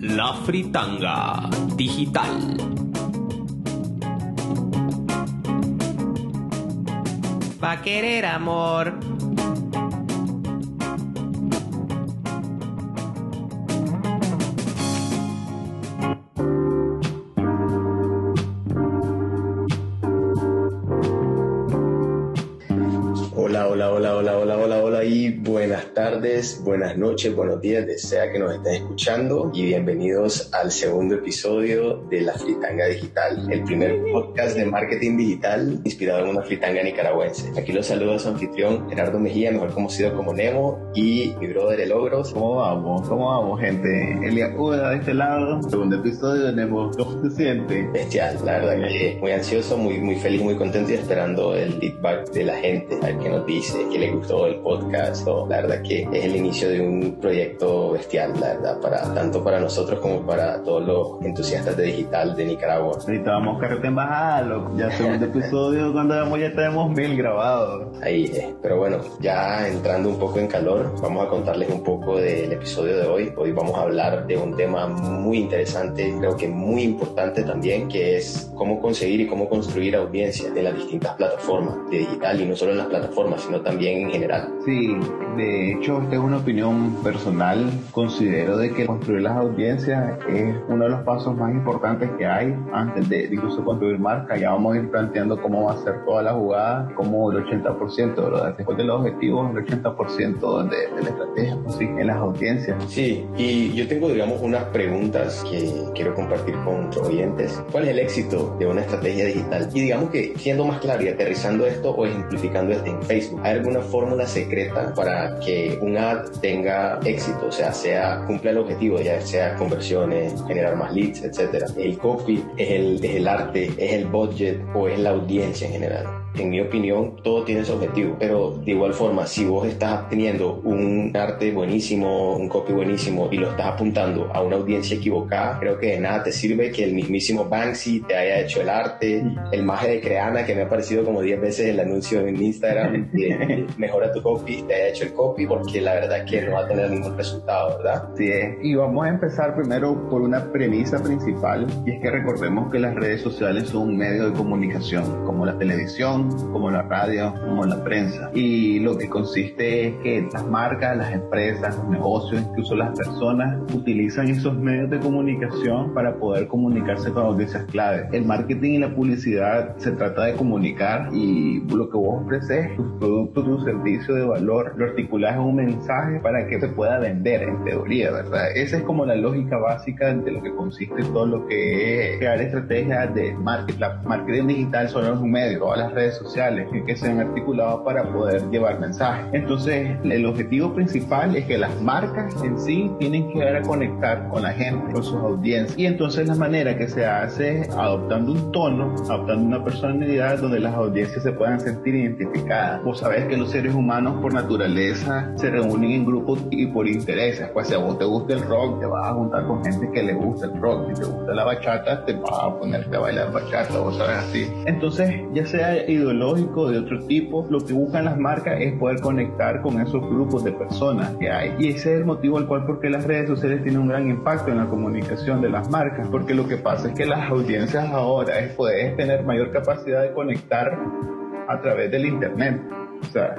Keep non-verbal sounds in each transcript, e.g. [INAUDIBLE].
La fritanga digital. Va querer amor. Tardes, buenas noches, buenos días, desea que nos estén escuchando y bienvenidos al segundo episodio de La Fritanga Digital, el primer podcast de marketing digital inspirado en una fritanga nicaragüense. Aquí los saluda su anfitrión Gerardo Mejía, mejor conocido como Nemo, y mi brother El Ogros. ¿Cómo vamos? ¿Cómo vamos, gente? Elia Uda de este lado, segundo episodio de Nemo. ¿Cómo se siente? Bestial, la verdad que muy ansioso, muy, muy feliz, muy contento y esperando el feedback de la gente, a ver qué nos dice, qué le gustó el podcast. o la verdad que es el inicio de un proyecto bestial, la verdad, para, tanto para nosotros como para todos los entusiastas de digital de Nicaragua. Ahorita vamos carrete en bajada, loco. Ya segundo [LAUGHS] episodio, cuando vamos ya tenemos mil grabados. Ahí es. Pero bueno, ya entrando un poco en calor, vamos a contarles un poco del episodio de hoy. Hoy vamos a hablar de un tema muy interesante, creo que muy importante también, que es cómo conseguir y cómo construir audiencias en las distintas plataformas de digital y no solo en las plataformas, sino también en general. Sí, de hecho, esta es una opinión personal. Considero de que construir las audiencias es uno de los pasos más importantes que hay antes de incluso construir marca. Ya vamos a ir planteando cómo va a ser toda la jugada, como el 80%, ¿verdad? Después de los objetivos, el 80% de, de la estrategia consiste en las audiencias. Sí, y yo tengo, digamos, unas preguntas que quiero compartir con nuestros oyentes. ¿Cuál es el éxito de una estrategia digital? Y digamos que siendo más claro y aterrizando esto o ejemplificando esto en Facebook, ¿hay alguna fórmula secreta para que un tenga éxito? O sea, sea cumpla el objetivo, ya sea conversiones, generar más leads, etcétera. ¿El copy es el, es el arte, es el budget o es la audiencia en general? En mi opinión, todo tiene su objetivo. Pero de igual forma, si vos estás teniendo un arte buenísimo, un copy buenísimo y lo estás apuntando a una audiencia equivocada, creo que de nada te sirve que el mismísimo Banksy te haya hecho el arte, el maje de Creana que me ha aparecido como 10 veces el anuncio en Instagram, que [LAUGHS] mejora tu copy, te haya hecho el copy, porque la verdad es que no va a tener ningún resultado, ¿verdad? Sí, y vamos a empezar primero por una premisa principal, y es que recordemos que las redes sociales son un medio de comunicación, como la televisión, como la radio, como la prensa. Y lo que consiste es que las marcas, las empresas, los negocios, incluso las personas utilizan esos medios de comunicación para poder comunicarse con audiencias clave. El marketing y la publicidad se trata de comunicar y lo que vos ofreces, tus productos, tu servicio de valor, lo articulas en un mensaje para que se pueda vender en teoría, ¿verdad? Esa es como la lógica básica de lo que consiste todo lo que es crear estrategias de marketing. La marketing digital solo es un medio, todas las redes sociales que se han articulado para poder llevar mensajes. Entonces, el objetivo principal es que las marcas en sí tienen que dar a conectar con la gente, con sus audiencias. Y entonces la manera que se hace es adoptando un tono, adoptando una personalidad donde las audiencias se puedan sentir identificadas. Vos sabés que los seres humanos por naturaleza se reúnen en grupos y por intereses. Pues si a vos te gusta el rock, te vas a juntar con gente que le gusta el rock. Si te gusta la bachata, te vas a ponerte a bailar bachata, vos sabés así. Entonces, ya sea ideológico de otro tipo, lo que buscan las marcas es poder conectar con esos grupos de personas que hay. Y ese es el motivo al cual porque las redes sociales tienen un gran impacto en la comunicación de las marcas, porque lo que pasa es que las audiencias ahora es poder tener mayor capacidad de conectar a través del internet. O sea,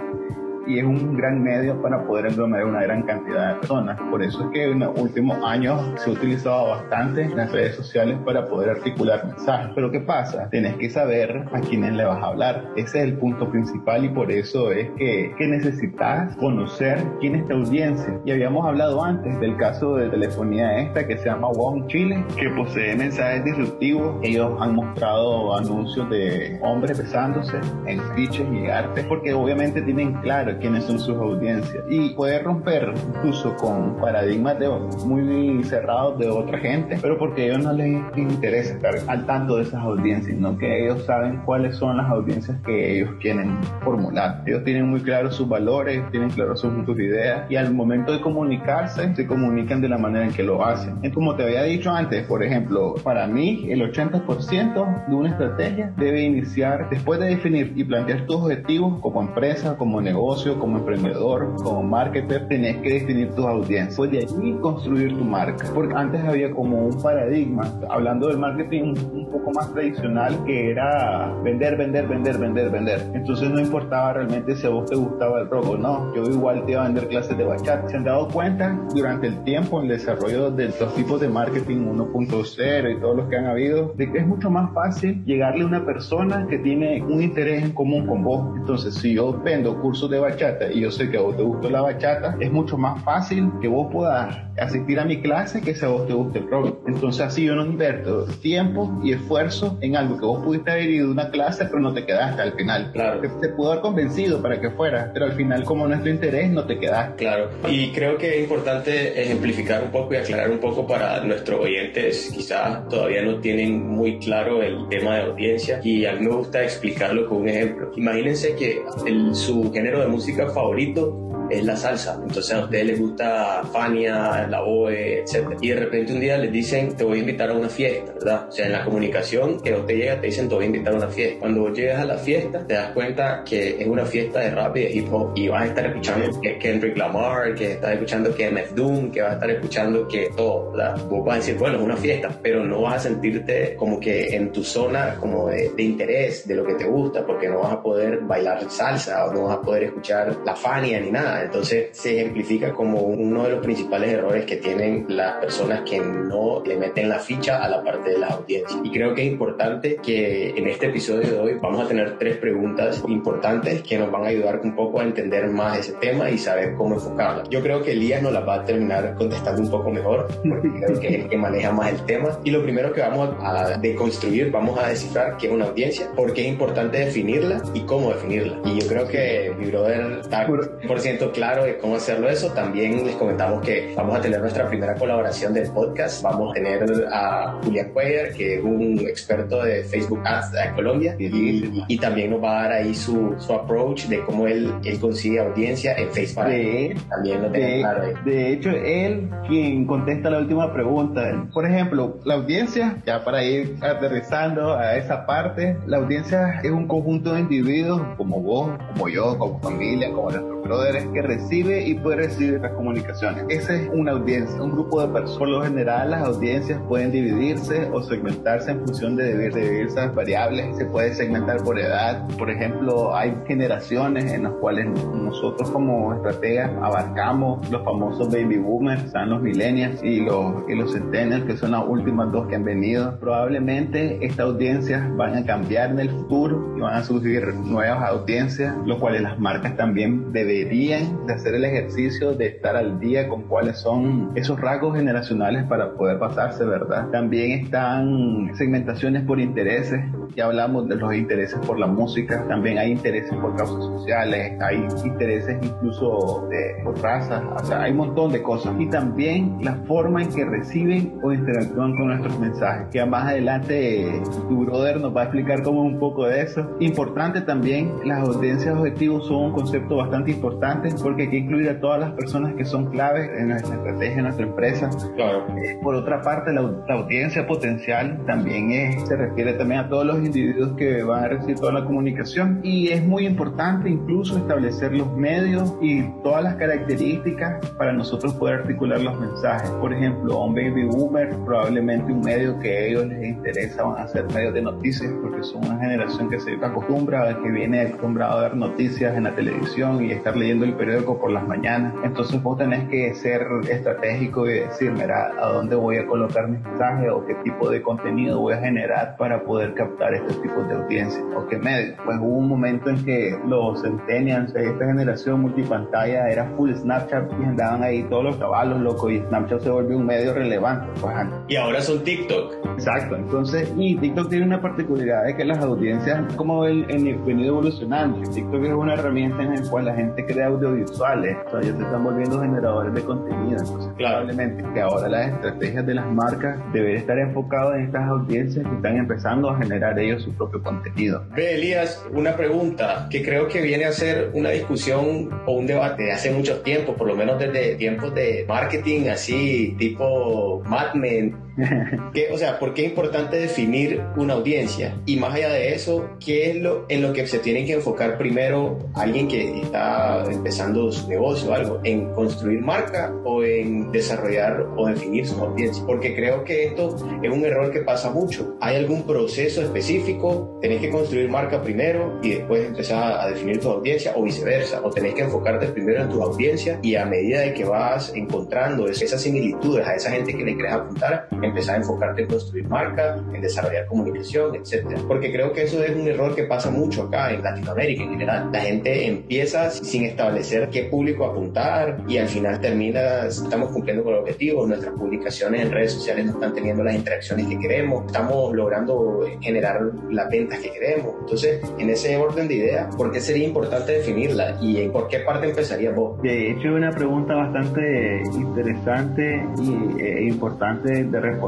y es un gran medio para poder englomerar una gran cantidad de personas. Por eso es que en los últimos años se ha utilizado bastante las redes sociales para poder articular mensajes. Pero ¿qué pasa? Tienes que saber a quiénes le vas a hablar. Ese es el punto principal y por eso es que, que necesitas conocer quién es tu audiencia. Y habíamos hablado antes del caso de telefonía esta que se llama WOM Chile, que posee mensajes disruptivos. Ellos han mostrado anuncios de hombres besándose en fiches y arte, porque obviamente tienen claro quiénes son sus audiencias y puede romper incluso con paradigmas de, muy cerrados de otra gente, pero porque a ellos no les interesa estar al tanto de esas audiencias, sino que ellos saben cuáles son las audiencias que ellos quieren formular. Ellos tienen muy claros sus valores, tienen claros sus, sus ideas y al momento de comunicarse se comunican de la manera en que lo hacen. Y como te había dicho antes, por ejemplo, para mí el 80% de una estrategia debe iniciar después de definir y plantear tus objetivos como empresa, como negocio, como emprendedor, como marketer, tenés que definir tus audiencias. Pues de allí construir tu marca. Porque antes había como un paradigma, hablando del marketing un poco más tradicional, que era vender, vender, vender, vender, vender. Entonces no importaba realmente si a vos te gustaba el rock o no. Yo igual te iba a vender clases de bachata. ¿Se han dado cuenta durante el tiempo, en el desarrollo de los tipos de marketing 1.0 y todos los que han habido, de que es mucho más fácil llegarle a una persona que tiene un interés en común con vos? Entonces, si yo vendo cursos de bachata y yo sé que a vos te gustó la bachata, es mucho más fácil que vos puedas asistir a mi clase que si a vos te guste el rock. Entonces, así yo no invierto tiempo y esfuerzo en algo que vos pudiste haber ido a una clase, pero no te quedaste al final. Claro. Te, te pudo haber convencido para que fueras, pero al final, como nuestro interés, no te quedaste. Claro, y creo que es importante ejemplificar un poco y aclarar un poco para nuestros oyentes, quizás todavía no tienen muy claro el tema de audiencia y a mí me gusta explicarlo con un ejemplo. Imagínense que el, su género de música favorito es la salsa. Entonces a ustedes les gusta Fania, la Boe, etc. Y de repente un día les dicen, te voy a invitar a una fiesta, ¿verdad? O sea, en la comunicación que usted llega te dicen, te voy a invitar a una fiesta. Cuando vos llegas a la fiesta, te das cuenta que es una fiesta de rap y de hip hop y vas a estar escuchando que Kendrick Lamar, que estás escuchando que MF Doom, que vas a estar escuchando que todo, ¿verdad? Vos vas a decir, bueno, es una fiesta, pero no vas a sentirte como que en tu zona como de, de interés, de lo que te gusta, porque no vas a poder bailar salsa o no vas a poder escuchar la Fania ni nada. Entonces se ejemplifica como uno de los principales errores que tienen las personas que no le meten la ficha a la parte de la audiencia. Y creo que es importante que en este episodio de hoy vamos a tener tres preguntas importantes que nos van a ayudar un poco a entender más ese tema y saber cómo enfocarla. Yo creo que Elías nos la va a terminar contestando un poco mejor porque [LAUGHS] creo que es el que maneja más el tema. Y lo primero que vamos a deconstruir, vamos a descifrar qué es una audiencia, por qué es importante definirla y cómo definirla. Y yo creo que mi brother está por ciento claro de cómo hacerlo eso. También les comentamos que vamos a tener nuestra primera colaboración del podcast. Vamos a tener a Julián Cuellar, que es un experto de Facebook Ads de Colombia. Y, y también nos va a dar ahí su, su approach de cómo él, él consigue audiencia en Facebook. De, también lo de, claro ahí. de hecho, él quien contesta la última pregunta. Por ejemplo, la audiencia, ya para ir aterrizando a esa parte, la audiencia es un conjunto de individuos como vos, como yo, como familia, como nuestros brothers, que recibe y puede recibir las comunicaciones. Esa es una audiencia, un grupo de personas. Por lo general, las audiencias pueden dividirse o segmentarse en función de, diversas variables. Se puede segmentar por edad. Por ejemplo, hay generaciones en las cuales nosotros como estrategas abarcamos los famosos baby boomers, están los millennials y los, y los centennials, que son las últimas dos que han venido. Probablemente estas audiencias van a cambiar en el futuro y van a surgir nuevas audiencias, lo cuales las marcas también deberían de hacer el ejercicio de estar al día con cuáles son esos rasgos generacionales para poder pasarse, ¿verdad? También están segmentaciones por intereses, ya hablamos de los intereses por la música, también hay intereses por causas sociales, hay intereses incluso de, por razas, o sea, hay un montón de cosas. Y también la forma en que reciben o interactúan con nuestros mensajes, que más adelante tu brother nos va a explicar como un poco de eso. Importante también, las audiencias objetivos son un concepto bastante importante porque hay que incluir a todas las personas que son claves en nuestra estrategia, en nuestra empresa. Claro. Eh, Por otra parte, la, la audiencia potencial también es, se refiere también a todos los individuos que van a recibir toda la comunicación y es muy importante incluso establecer los medios y todas las características para nosotros poder articular los mensajes. Por ejemplo, a un baby boomer, probablemente un medio que a ellos les interesa van a ser medios de noticias porque son una generación que se acostumbra, que viene acostumbrado a ver noticias en la televisión y estar leyendo el periódico por las mañanas. Entonces vos tenés que ser estratégico y decir, mira, a dónde voy a colocar mis mensajes o qué tipo de contenido voy a generar para poder captar estos tipos de audiencia o qué medio. Pues hubo un momento en que los centennials, esta generación multipantalla era full Snapchat y andaban ahí todos los caballos locos y Snapchat se volvió un medio relevante. Pues, Y ahora son TikTok. Exacto, entonces, y TikTok tiene una particularidad de que las audiencias como el, en- venido evolucionando. TikTok es una herramienta en la cual la gente gente crea audiovisuales, ya se están volviendo generadores de contenido. Entonces, probablemente que ahora las estrategias de las marcas deben estar enfocadas en estas audiencias que están empezando a generar ellos su propio contenido. Ve, Elías, una pregunta que creo que viene a ser una discusión o un debate de hace mucho tiempo, por lo menos desde tiempos de marketing así, tipo Mad Men [LAUGHS] o sea, ¿por qué es importante definir una audiencia? Y más allá de eso, ¿qué es lo en lo que se tiene que enfocar primero alguien que está empezando su negocio o algo? ¿En construir marca o en desarrollar o definir su audiencia? Porque creo que esto es un error que pasa mucho. ¿Hay algún proceso específico? ¿Tenés que construir marca primero y después empezar a definir tu audiencia o viceversa? ¿O tenés que enfocarte primero en tu audiencia y a medida de que vas encontrando esas similitudes a esa gente que le querés apuntar, empezar a enfocarte en construir marca, en desarrollar comunicación, etcétera. Porque creo que eso es un error que pasa mucho acá en Latinoamérica en general. La gente empieza sin establecer qué público apuntar y al final termina, estamos cumpliendo con el objetivo, nuestras publicaciones en redes sociales no están teniendo las interacciones que queremos, estamos logrando generar las ventas que queremos. Entonces, en ese orden de ideas, ¿por qué sería importante definirla y por qué parte empezaría vos? De hecho, una pregunta bastante interesante e importante de responder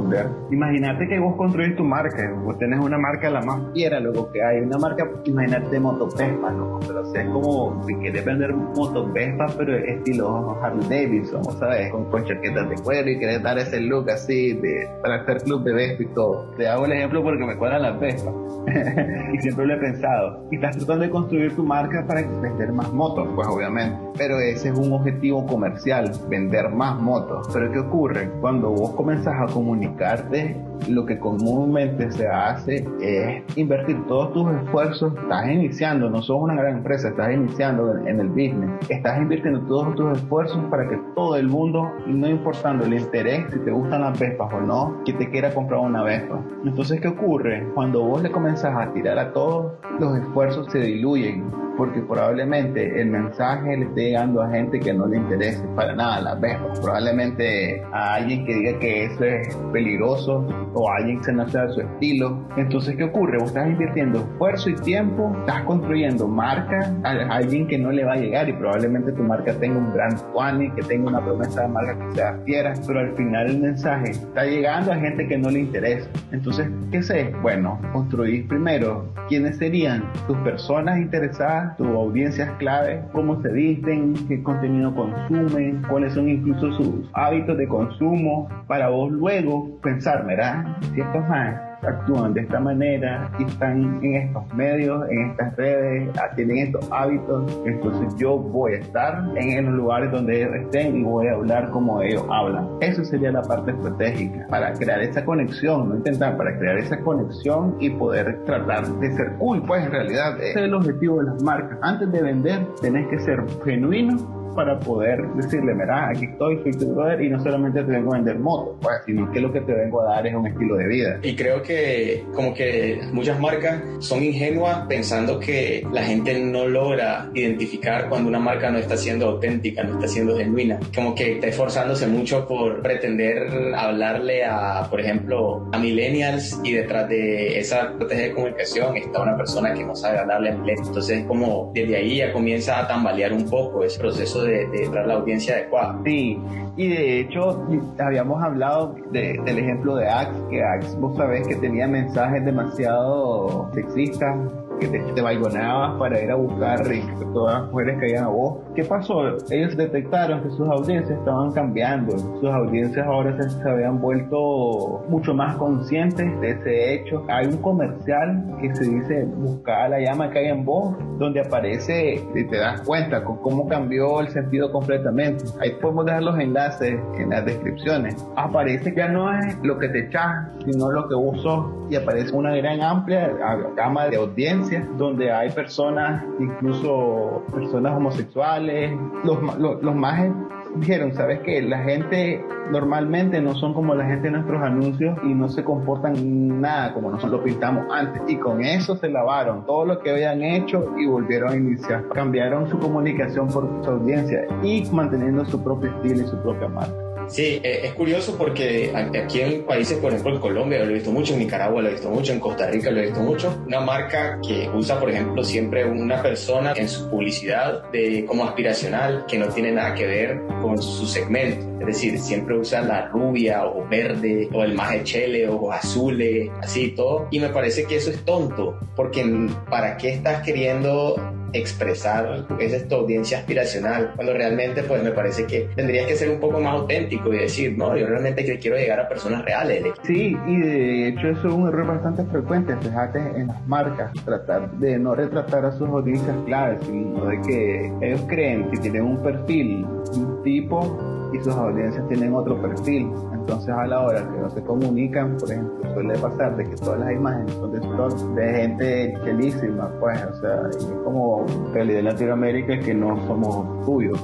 Imagínate que vos construís tu marca, vos tenés una marca la más fiera, loco, que hay, una marca, imagínate motopespa, loco, pero o sea, es como si quieres vender motopespa, pero estilo Harley Davidson, ¿sabes? Con, con chaquetas de cuero y querés dar ese look así de, para hacer club de Vespa y todo. Te hago el ejemplo porque me cuadran las Vespa [LAUGHS] y siempre lo he pensado. Y estás tratando de construir tu marca para vender más motos, pues obviamente. Pero ese es un objetivo comercial, vender más motos. Pero ¿qué ocurre? Cuando vos comenzás a comunicarte, lo que comúnmente se hace es invertir todos tus esfuerzos. Estás iniciando, no sos una gran empresa, estás iniciando en el business. Estás invirtiendo todos tus esfuerzos para que todo el mundo, no importando el interés, si te gustan las Vespas o no, que te quiera comprar una Vespa. Entonces, ¿qué ocurre? Cuando vos le comenzás a tirar a todos, los esfuerzos se diluyen porque probablemente el mensaje le esté llegando a gente que no le interese para nada las Vespas. Probablemente a alguien que diga que eso es peligroso o a alguien que se sea de su estilo. Entonces, ¿qué ocurre? Vos estás invirtiendo esfuerzo y tiempo, estás construyendo marca a alguien que no le va a llegar y probablemente tu marca tenga un gran tuani, que tenga una promesa de marca que sea fiera, pero al final el mensaje está llegando a gente que no le interesa. Entonces, ¿qué sé? Bueno, construir primero quiénes serían tus personas interesadas, tus audiencias clave, cómo se visten, qué contenido consumen, cuáles son incluso sus hábitos de consumo, para vos luego pensar, ¿verdad? Si estos más actúan de esta manera y están en estos medios, en estas redes, ah, tienen estos hábitos, entonces yo voy a estar en los lugares donde ellos estén y voy a hablar como ellos hablan. Eso sería la parte estratégica, para crear esa conexión, no intentar, para crear esa conexión y poder tratar de ser cool, pues en realidad ese es el objetivo de las marcas. Antes de vender, tenés que ser genuino para poder decirle, mira, aquí estoy, soy tu brother y no solamente te vengo a vender motos, pues, sino que lo que te vengo a dar es un estilo de vida. Y creo que como que muchas marcas son ingenuas pensando que la gente no logra identificar cuando una marca no está siendo auténtica, no está siendo genuina, como que está esforzándose mucho por pretender hablarle a, por ejemplo, a millennials y detrás de esa estrategia de comunicación está una persona que no sabe hablarle a millennials. Entonces, como desde ahí ya comienza a tambalear un poco ese proceso de, de la audiencia adecuada. Sí, y de hecho habíamos hablado del ejemplo de Axe, que Axe vos sabés que tenía mensajes demasiado sexistas que te, te para ir a buscar que todas las mujeres caían a vos. ¿Qué pasó? Ellos detectaron que sus audiencias estaban cambiando. Sus audiencias ahora se, habían vuelto mucho más conscientes de ese hecho. Hay un comercial que se dice Buscar la llama que hay en vos, donde aparece y te das cuenta con cómo cambió el sentido completamente. Ahí podemos dejar los enlaces en las descripciones. Aparece ya no es lo que te echas, sino lo que sos y aparece una gran amplia gama de audiencia donde hay personas, incluso personas homosexuales, los, los, los más dijeron, ¿sabes qué? La gente normalmente no son como la gente de nuestros anuncios y no se comportan nada como nosotros lo pintamos antes. Y con eso se lavaron todo lo que habían hecho y volvieron a iniciar. Cambiaron su comunicación por su audiencia y manteniendo su propio estilo y su propia marca. Sí, eh, es curioso porque aquí en países, por ejemplo, en Colombia lo he visto mucho, en Nicaragua lo he visto mucho, en Costa Rica lo he visto mucho, una marca que usa, por ejemplo, siempre una persona en su publicidad de como aspiracional que no tiene nada que ver con su segmento. Es decir, siempre usan la rubia o verde o el más chele o azules, así todo. Y me parece que eso es tonto, porque ¿para qué estás queriendo expresar esa es tu audiencia aspiracional, cuando realmente pues me parece que tendrías que ser un poco más auténtico y decir, no, yo realmente quiero llegar a personas reales. Sí, y de hecho eso es un error bastante frecuente, fíjate en las marcas, tratar de no retratar a sus audiencias claves, sino de que ellos creen que tienen un perfil, un tipo y sus audiencias tienen otro perfil. Entonces a la hora que no se comunican, por ejemplo, suele pasar de que todas las imágenes son de, de gente chelísima, pues, o sea, es como realidad en Latinoamérica que no somos tuyos.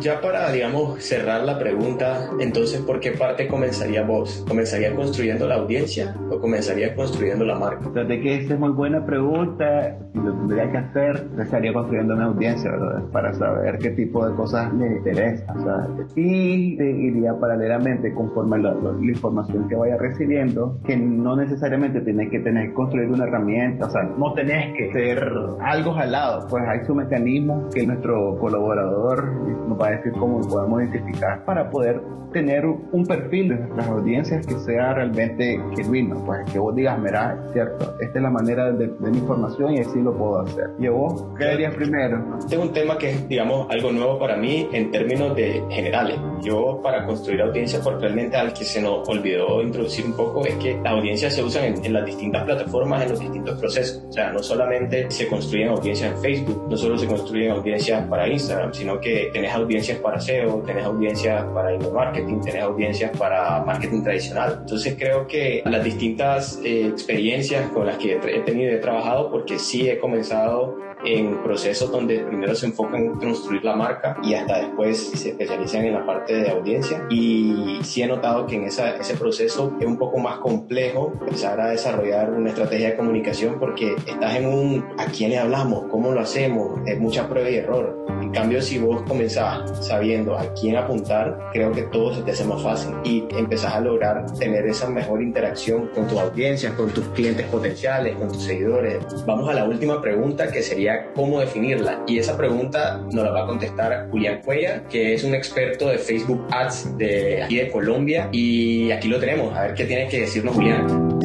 Ya para, digamos, cerrar la pregunta, entonces, ¿por qué parte comenzaría vos? ¿Comenzaría construyendo la audiencia o comenzaría construyendo la marca? O sea, de que esa es muy buena pregunta, si lo tendría que hacer, estaría construyendo una audiencia, ¿verdad? Para saber qué tipo de cosas le interesa, o sea, y iría paralelamente conforme la, la, información que vaya recibiendo, que no necesariamente tienes que tener que construir una herramienta, o sea, no tenés que ser algo jalado, pues hay su mecanismo que nuestro colaborador nos va a decir cómo podemos identificar para poder tener un perfil de nuestras audiencias que sea realmente genuino, pues que vos digas, mira, cierto, esta es la manera de, de mi información y así lo puedo hacer. ¿Y vos qué harías primero? Tengo un tema que es, digamos, algo nuevo para mí en términos de generales. Yo para construir audiencia, porque realmente al que se nos olvidó introducir un poco es que las audiencias se usan en, en las distintas plataformas, en los distintos procesos. O sea, no solamente se construyen audiencias en Facebook, no solo se construyen audiencias para Instagram, sino que tenés audiencias para SEO, tenés audiencias para email marketing, tenés audiencias para marketing tradicional. Entonces creo que las distintas eh, experiencias con las que he tenido y he trabajado, porque sí he comenzado en procesos donde primero se enfocan en construir la marca y hasta después se especializan en la parte de audiencia. Y sí he notado que en esa, ese proceso es un poco más complejo empezar a desarrollar una estrategia de comunicación porque estás en un a quién le hablamos, cómo lo hacemos, es mucha prueba y error. En cambio, si vos comenzás sabiendo a quién apuntar, creo que todo se te hace más fácil y empezás a lograr tener esa mejor interacción con tus audiencias, con tus clientes potenciales, con tus seguidores. Vamos a la última pregunta que sería cómo definirla. Y esa pregunta nos la va a contestar Julián Cuella, que es un experto de Facebook Ads de aquí de Colombia. Y aquí lo tenemos, a ver qué tiene que decirnos Julián.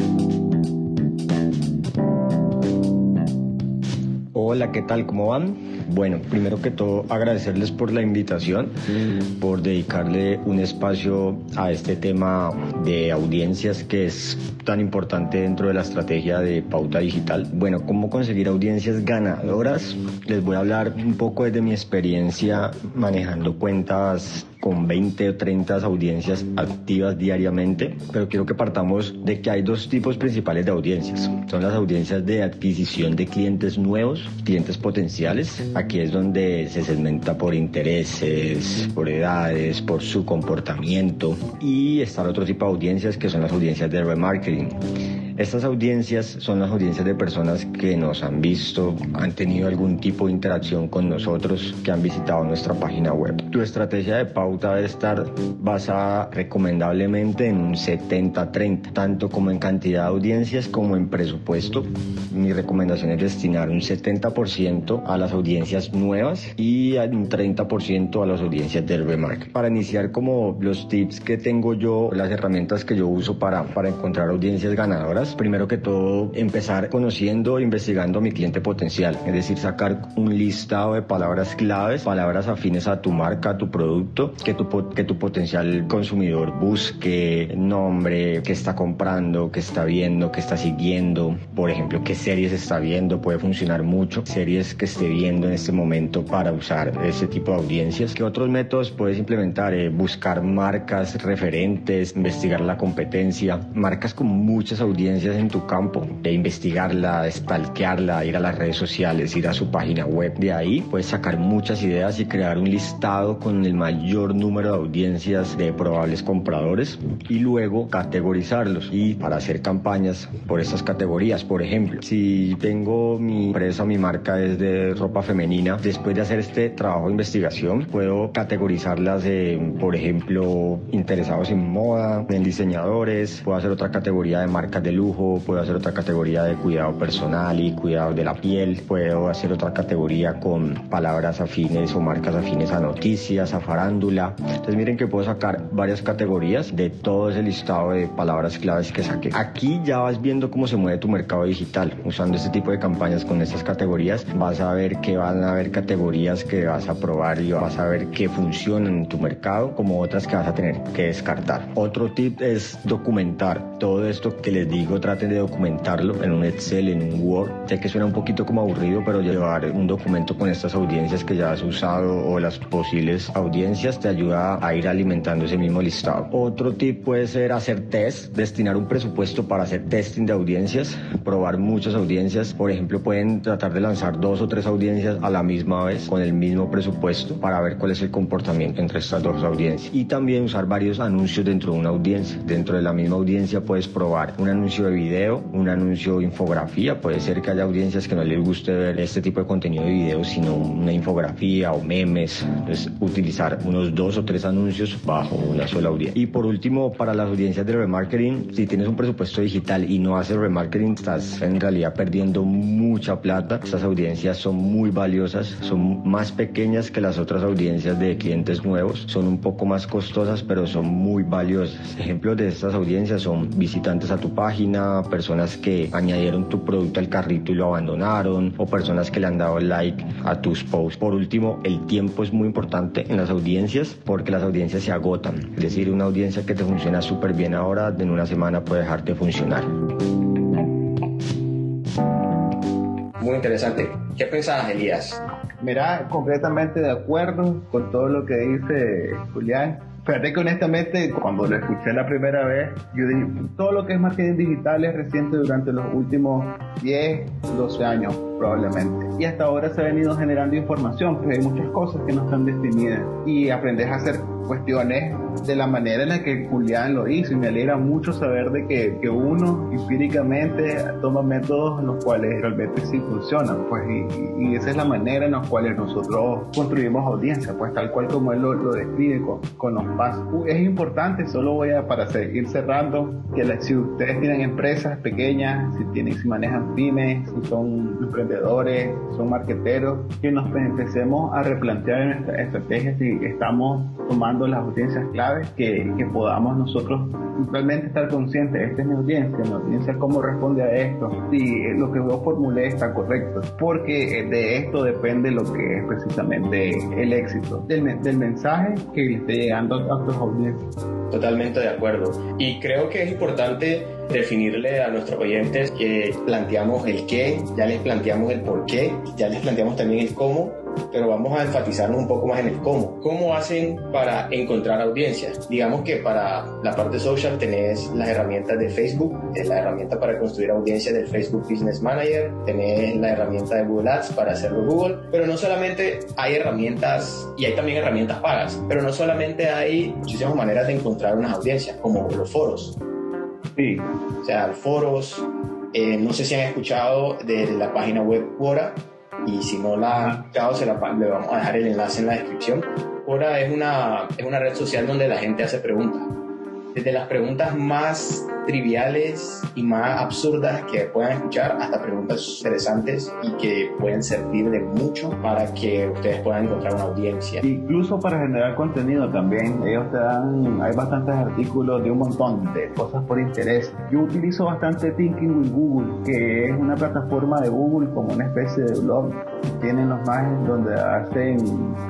Hola, ¿qué tal? ¿Cómo van? Bueno, primero que todo agradecerles por la invitación, por dedicarle un espacio a este tema de audiencias que es tan importante dentro de la estrategia de pauta digital. Bueno, ¿cómo conseguir audiencias ganadoras? Les voy a hablar un poco desde mi experiencia manejando cuentas con 20 o 30 audiencias activas diariamente, pero quiero que partamos de que hay dos tipos principales de audiencias. Son las audiencias de adquisición de clientes nuevos, clientes potenciales. Aquí es donde se segmenta por intereses, por edades, por su comportamiento. Y está el otro tipo de audiencias que son las audiencias de remarketing. Estas audiencias son las audiencias de personas que nos han visto, han tenido algún tipo de interacción con nosotros, que han visitado nuestra página web. Tu estrategia de pauta debe estar basada recomendablemente en un 70-30, tanto como en cantidad de audiencias como en presupuesto. Mi recomendación es destinar un 70% a las audiencias nuevas y un 30% a las audiencias del remark. Para iniciar como los tips que tengo yo, las herramientas que yo uso para, para encontrar audiencias ganadoras, primero que todo, empezar conociendo e investigando a mi cliente potencial, es decir, sacar un listado de palabras claves, palabras afines a tu marca, a tu producto, que tu, que tu potencial consumidor busque, nombre, qué está comprando, qué está viendo, qué está siguiendo, por ejemplo, qué series está viendo, puede funcionar mucho, series que esté viendo en este momento para usar ese tipo de audiencias. ¿Qué otros métodos puedes implementar? Eh, buscar marcas referentes, investigar la competencia, marcas con muchas audiencias en tu campo, de investigarla, stalkearla, ir a las redes sociales, ir a su página web. De ahí puedes sacar muchas ideas y crear un listado con el mayor número de audiencias de probables compradores y luego categorizarlos y para hacer campañas por estas categorías. Por ejemplo, si tengo mi empresa, mi marca es de ropa femenina, después de hacer este trabajo de investigación, puedo categorizarlas, por ejemplo, interesados en moda, en diseñadores, puedo hacer otra categoría de marcas de puedo hacer otra categoría de cuidado personal y cuidado de la piel, puedo hacer otra categoría con palabras afines o marcas afines a noticias, a farándula. Entonces miren que puedo sacar varias categorías de todo ese listado de palabras claves que saqué. Aquí ya vas viendo cómo se mueve tu mercado digital. Usando este tipo de campañas con estas categorías vas a ver que van a haber categorías que vas a probar y vas a ver que funcionan en tu mercado como otras que vas a tener que descartar. Otro tip es documentar todo esto que les digo, traten de documentarlo en un Excel, en un Word. Sé que suena un poquito como aburrido, pero llevar un documento con estas audiencias que ya has usado o las posibles audiencias te ayuda a ir alimentando ese mismo listado. Otro tip puede ser hacer test, destinar un presupuesto para hacer testing de audiencias, probar muchas audiencias. Por ejemplo, pueden tratar de lanzar dos o tres audiencias a la misma vez con el mismo presupuesto para ver cuál es el comportamiento entre estas dos audiencias. Y también usar varios anuncios dentro de una audiencia. Dentro de la misma audiencia puedes probar un anuncio de video, un anuncio infografía. Puede ser que haya audiencias que no les guste ver este tipo de contenido de video, sino una infografía o memes. Entonces, utilizar unos dos o tres anuncios bajo una sola audiencia. Y por último, para las audiencias de remarketing, si tienes un presupuesto digital y no haces remarketing, estás en realidad perdiendo mucha plata. Estas audiencias son muy valiosas, son más pequeñas que las otras audiencias de clientes nuevos, son un poco más costosas, pero son muy valiosas. Ejemplos de estas audiencias son visitantes a tu página, personas que añadieron tu producto al carrito y lo abandonaron, o personas que le han dado like a tus posts. Por último, el tiempo es muy importante en las audiencias porque las audiencias se agotan. Es decir, una audiencia que te funciona súper bien ahora, en una semana puede dejarte funcionar. Muy interesante. ¿Qué pensabas, Elías? Mira, completamente de acuerdo con todo lo que dice Julián. Fíjate que honestamente, cuando lo escuché la primera vez, yo dije, todo lo que es marketing digital es reciente durante los últimos 10, 12 años probablemente. Y hasta ahora se ha venido generando información, pues hay muchas cosas que no están definidas. Y aprendes a hacer cuestiones de la manera en la que Julián lo hizo y me alegra mucho saber de que, que uno empíricamente toma métodos en los cuales realmente sí funcionan pues y, y, esa es la manera en la cual nosotros construimos audiencia pues tal cual como él lo, lo describe con, con, los pasos. Es importante solo voy a para seguir cerrando que si ustedes tienen empresas pequeñas si tienen si manejan pymes si son emprendedores si son marqueteros que nos empecemos a replantear nuestra estrategia si estamos tomando las audiencias claves que, que podamos nosotros realmente estar conscientes, esta es mi audiencia, mi audiencia cómo responde a esto, si lo que yo formulé está correcto, porque eh, de esto depende lo que es precisamente el éxito del, del mensaje que le esté llegando a tus audiencias. Totalmente de acuerdo. Y creo que es importante definirle a nuestros oyentes que planteamos el qué, ya les planteamos el por qué, ya les planteamos también el cómo, pero vamos a enfatizarnos un poco más en el cómo. ¿Cómo hacen para encontrar audiencias? Digamos que para la parte social tenés las herramientas de Facebook, es la herramienta para construir audiencias del Facebook Business Manager, tenés la herramienta de Google Ads para hacerlo Google, pero no solamente hay herramientas y hay también herramientas pagas, pero no solamente hay muchísimas maneras de encontrar unas audiencias, como los foros. Sí. O sea, foros, eh, no sé si han escuchado de la página web Quora, y si no la han escuchado, se la, le vamos a dejar el enlace en la descripción. Quora es una, es una red social donde la gente hace preguntas. Desde las preguntas más triviales y más absurdas que puedan escuchar hasta preguntas interesantes y que pueden servir de mucho para que ustedes puedan encontrar una audiencia. Incluso para generar contenido también. Ellos te dan, hay bastantes artículos de un montón de cosas por interés. Yo utilizo bastante Thinking with Google, que es una plataforma de Google como una especie de blog. Tienen los más donde hacen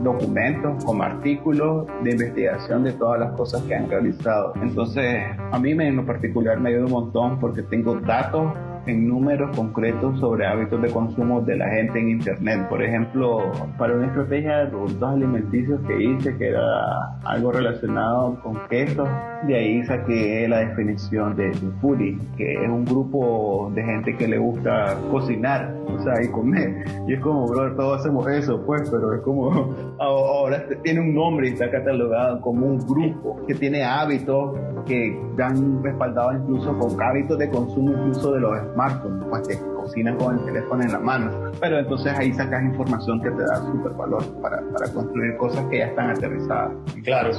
documentos como artículos de investigación de todas las cosas que han realizado. Entonces, a mí me en lo particular me ayuda un montón porque tengo datos en números concretos sobre hábitos de consumo de la gente en Internet. Por ejemplo, para una estrategia de productos alimenticios que hice, que era algo relacionado con quesos, de ahí saqué la definición de, de foodie, que es un grupo de gente que le gusta cocinar, o sea, y comer. Y es como, bro, todos hacemos eso, pues, pero es como, [LAUGHS] ahora tiene un nombre y está catalogado como un grupo que tiene hábitos que dan respaldado incluso con hábitos de consumo incluso de los smartphones, pues que cocinan con el teléfono en la mano. Pero entonces ahí sacas información que te da súper valor para, para construir cosas que ya están aterrizadas. Claro,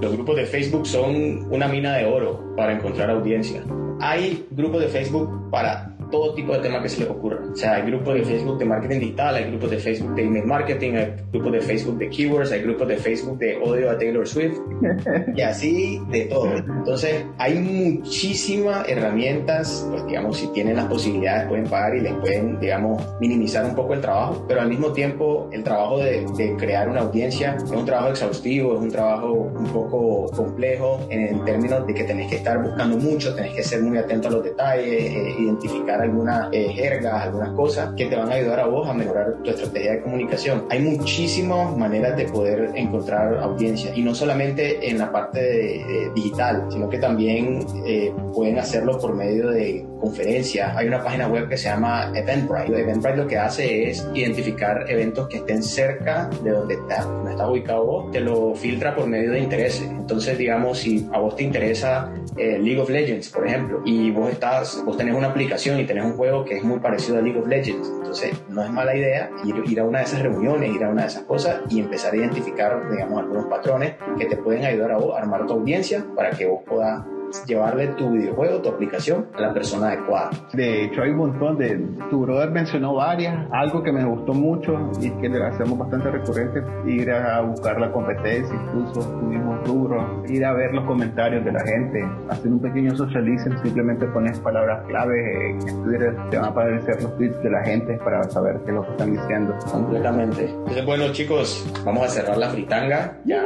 los grupos de Facebook son una mina de oro para encontrar audiencia. Hay grupos de Facebook para todo tipo de temas que se les ocurra. O sea, hay grupos de Facebook de marketing digital, hay grupos de Facebook de email marketing, hay grupos de Facebook de keywords, hay grupos de Facebook de odio a Taylor Swift [LAUGHS] y así de todo. Entonces, hay muchísimas herramientas, pues digamos, si tienen las posibilidades pueden pagar y les pueden, digamos, minimizar un poco el trabajo, pero al mismo tiempo el trabajo de, de crear una audiencia es un trabajo exhaustivo, es un trabajo un poco complejo en términos de que tenés que estar buscando mucho, tenés que ser muy atento a los detalles, eh, identificar algunas eh, jergas, algunas cosas que te van a ayudar a vos a mejorar tu estrategia de comunicación. Hay muchísimas maneras de poder encontrar audiencia y no solamente en la parte digital, sino que también eh, pueden hacerlo por medio de conferencias. Hay una página web que se llama Eventbrite. Eventbrite lo que hace es identificar eventos que estén cerca de donde estás, donde estás ubicado vos, te lo filtra por medio de intereses. Entonces, digamos, si a vos te interesa eh, League of Legends, por ejemplo, y vos estás, vos tenés una aplicación y tenés un juego que es muy parecido a League of Legends, entonces no es mala idea ir, ir a una de esas reuniones, ir a una de esas cosas y empezar a identificar, digamos, algunos patrones que te pueden ayudar a vos a armar tu audiencia para que vos puedas llevarle tu videojuego, tu aplicación a la persona adecuada. De hecho, hay un montón de... Tu brother mencionó varias. Algo que me gustó mucho y que le hacemos bastante recurrente, ir a buscar la competencia, incluso tu mismo rubro, ir a ver los comentarios de la gente, hacer un pequeño socialism, simplemente pones palabras clave en Twitter, te van a aparecer los tweets de la gente para saber qué es lo que están diciendo. Completamente. Entonces, bueno, chicos, vamos a cerrar la fritanga ya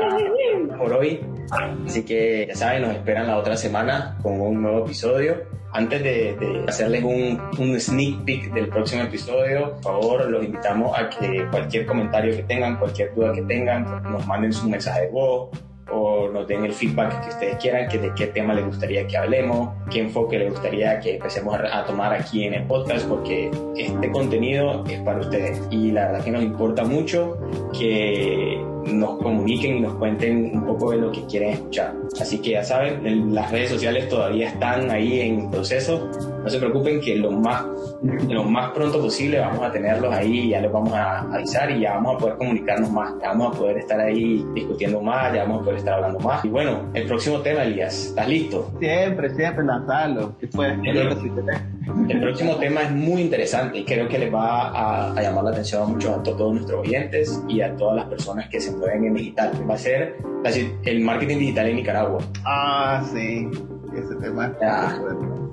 por hoy. Así que ya saben, nos esperan la otra semana con un nuevo episodio. Antes de, hacerles un, un, sneak peek del próximo episodio, por favor, los invitamos a que cualquier comentario que tengan, cualquier duda que tengan, nos manden su mensaje de voz o nos den el feedback que ustedes quieran, que de qué tema les gustaría que hablemos, qué enfoque les gustaría que empecemos a, tomar aquí en el podcast, porque este contenido es para ustedes. Y la verdad que nos importa mucho que nos comuniquen y nos cuenten un poco de lo que quieren escuchar. Así que ya saben, las redes sociales todavía están ahí en proceso. No se preocupen que lo más, lo más pronto posible vamos a tenerlos ahí, ya les vamos a avisar y ya vamos a poder comunicarnos más, ya vamos a poder estar ahí discutiendo más, ya vamos a poder estar hablando más. Y bueno, el próximo tema, Elías, ¿estás listo? Siempre, siempre lanzarlo. El, próximo tema es muy interesante y creo que les va a, a llamar la atención a muchos, a todos nuestros oyentes y a todas las personas que se mueven en digital. Va a ser el marketing digital en Nicaragua. Ah, sí, ese tema. Ya.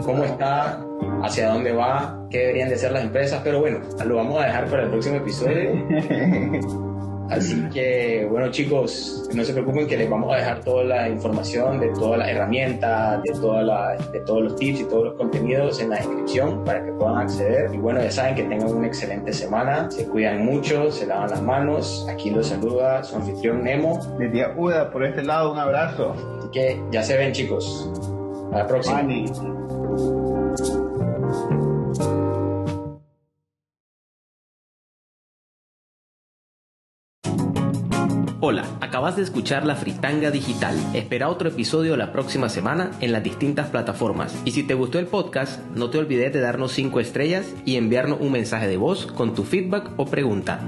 ¿Cómo está? ¿Hacia dónde va? ¿Qué deberían de ser las empresas? Pero bueno, lo vamos a dejar para el próximo episodio. [LAUGHS] Así que, bueno chicos, no se preocupen que les vamos a dejar toda la información de todas las herramientas, de, toda la, de todos los tips y todos los contenidos en la descripción para que puedan acceder. Y bueno, ya saben que tengan una excelente semana, se cuidan mucho, se lavan las manos. Aquí los saluda su anfitrión Nemo. día Uda, por este lado, un abrazo. Así que ya se ven chicos. A la próxima. Hola, acabas de escuchar La Fritanga Digital. Espera otro episodio la próxima semana en las distintas plataformas. Y si te gustó el podcast, no te olvides de darnos 5 estrellas y enviarnos un mensaje de voz con tu feedback o pregunta.